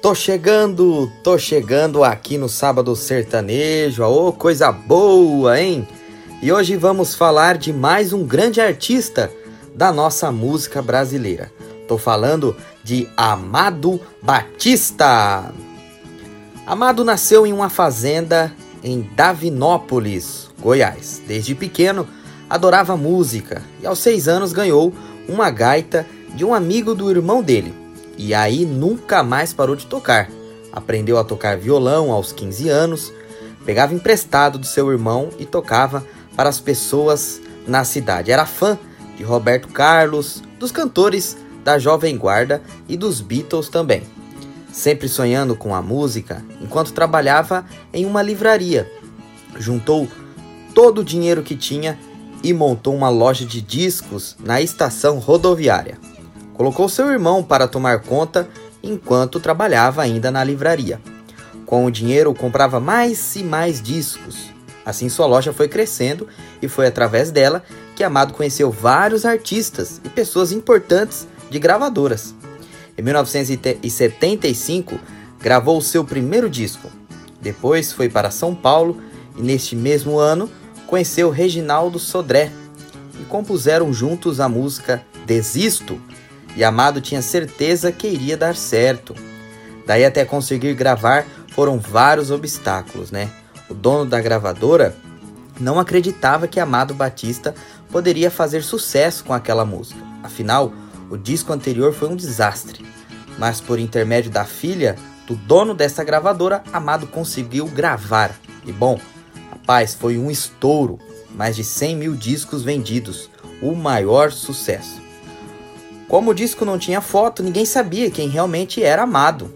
Tô chegando, tô chegando aqui no Sábado Sertanejo, ô oh, coisa boa, hein? E hoje vamos falar de mais um grande artista da nossa música brasileira. Tô falando de Amado Batista. Amado nasceu em uma fazenda em Davinópolis, Goiás. Desde pequeno, adorava música e aos seis anos ganhou uma gaita de um amigo do irmão dele. E aí nunca mais parou de tocar. Aprendeu a tocar violão aos 15 anos, pegava emprestado do seu irmão e tocava para as pessoas na cidade. Era fã de Roberto Carlos, dos cantores da Jovem Guarda e dos Beatles também. Sempre sonhando com a música, enquanto trabalhava em uma livraria, juntou todo o dinheiro que tinha e montou uma loja de discos na estação rodoviária. Colocou seu irmão para tomar conta enquanto trabalhava ainda na livraria. Com o dinheiro, comprava mais e mais discos. Assim, sua loja foi crescendo e foi através dela que Amado conheceu vários artistas e pessoas importantes de gravadoras. Em 1975, gravou seu primeiro disco. Depois foi para São Paulo e, neste mesmo ano, conheceu Reginaldo Sodré e compuseram juntos a música Desisto. E Amado tinha certeza que iria dar certo. Daí até conseguir gravar foram vários obstáculos, né? O dono da gravadora não acreditava que Amado Batista poderia fazer sucesso com aquela música. Afinal, o disco anterior foi um desastre. Mas por intermédio da filha do dono dessa gravadora, Amado conseguiu gravar. E bom, Rapaz, foi um estouro, mais de 100 mil discos vendidos, o maior sucesso. Como o disco não tinha foto, ninguém sabia quem realmente era Amado.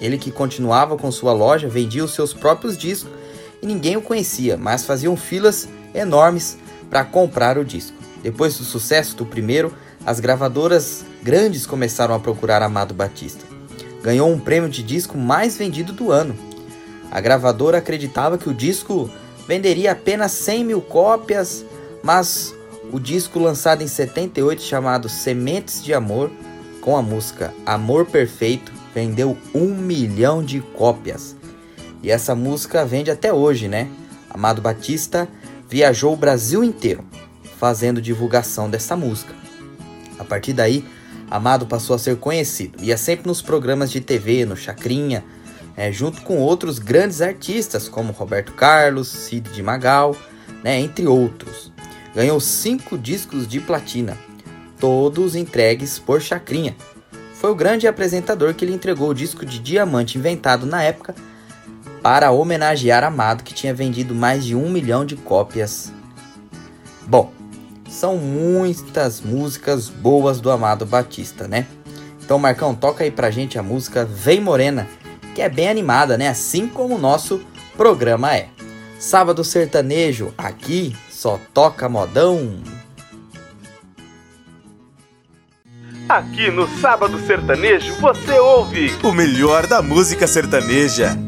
Ele que continuava com sua loja vendia os seus próprios discos e ninguém o conhecia, mas faziam filas enormes para comprar o disco. Depois do sucesso do primeiro, as gravadoras grandes começaram a procurar Amado Batista. Ganhou um prêmio de disco mais vendido do ano a gravadora acreditava que o disco venderia apenas 100 mil cópias, mas o disco lançado em 78, chamado Sementes de Amor, com a música Amor Perfeito, vendeu um milhão de cópias. E essa música vende até hoje, né? Amado Batista viajou o Brasil inteiro fazendo divulgação dessa música. A partir daí, Amado passou a ser conhecido, ia sempre nos programas de TV, no Chacrinha, é, junto com outros grandes artistas como Roberto Carlos, Cid de Magal, né, entre outros. Ganhou cinco discos de platina, todos entregues por Chacrinha. Foi o grande apresentador que lhe entregou o disco de diamante inventado na época para homenagear Amado, que tinha vendido mais de um milhão de cópias. Bom, são muitas músicas boas do Amado Batista, né? Então, Marcão, toca aí pra gente a música Vem Morena, que é bem animada, né? Assim como o nosso programa é. Sábado Sertanejo, aqui só toca modão. Aqui no Sábado Sertanejo você ouve o melhor da música sertaneja.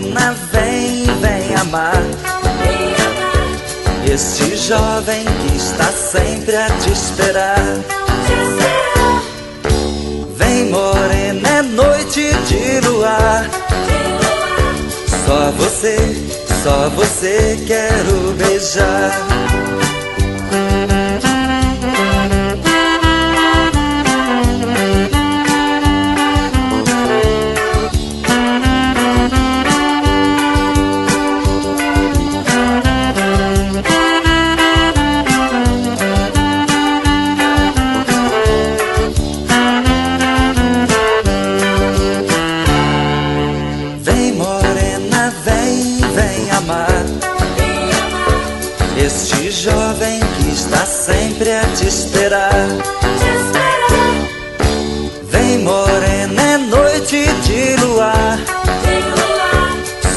morena, vem, vem amar. Este jovem que está sempre a te esperar. Vem morena, é noite de luar. Só você, só você quero beijar. A te esperar. Vem morena, é noite de luar.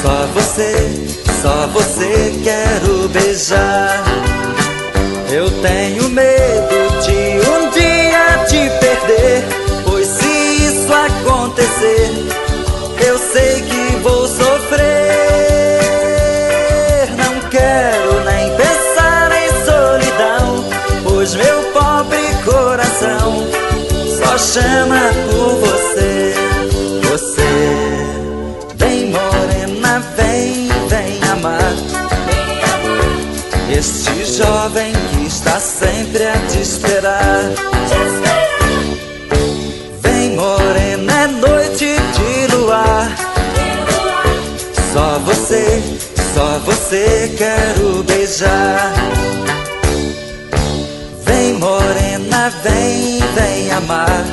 Só você, só você quero beijar. Eu tenho medo vem, amar. Este jovem que está sempre a te esperar. Vem morena, é noite de luar. Só você, só você quero beijar. Vem morena, vem, vem amar.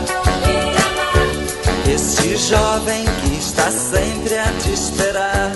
Este jovem que está sempre a te esperar.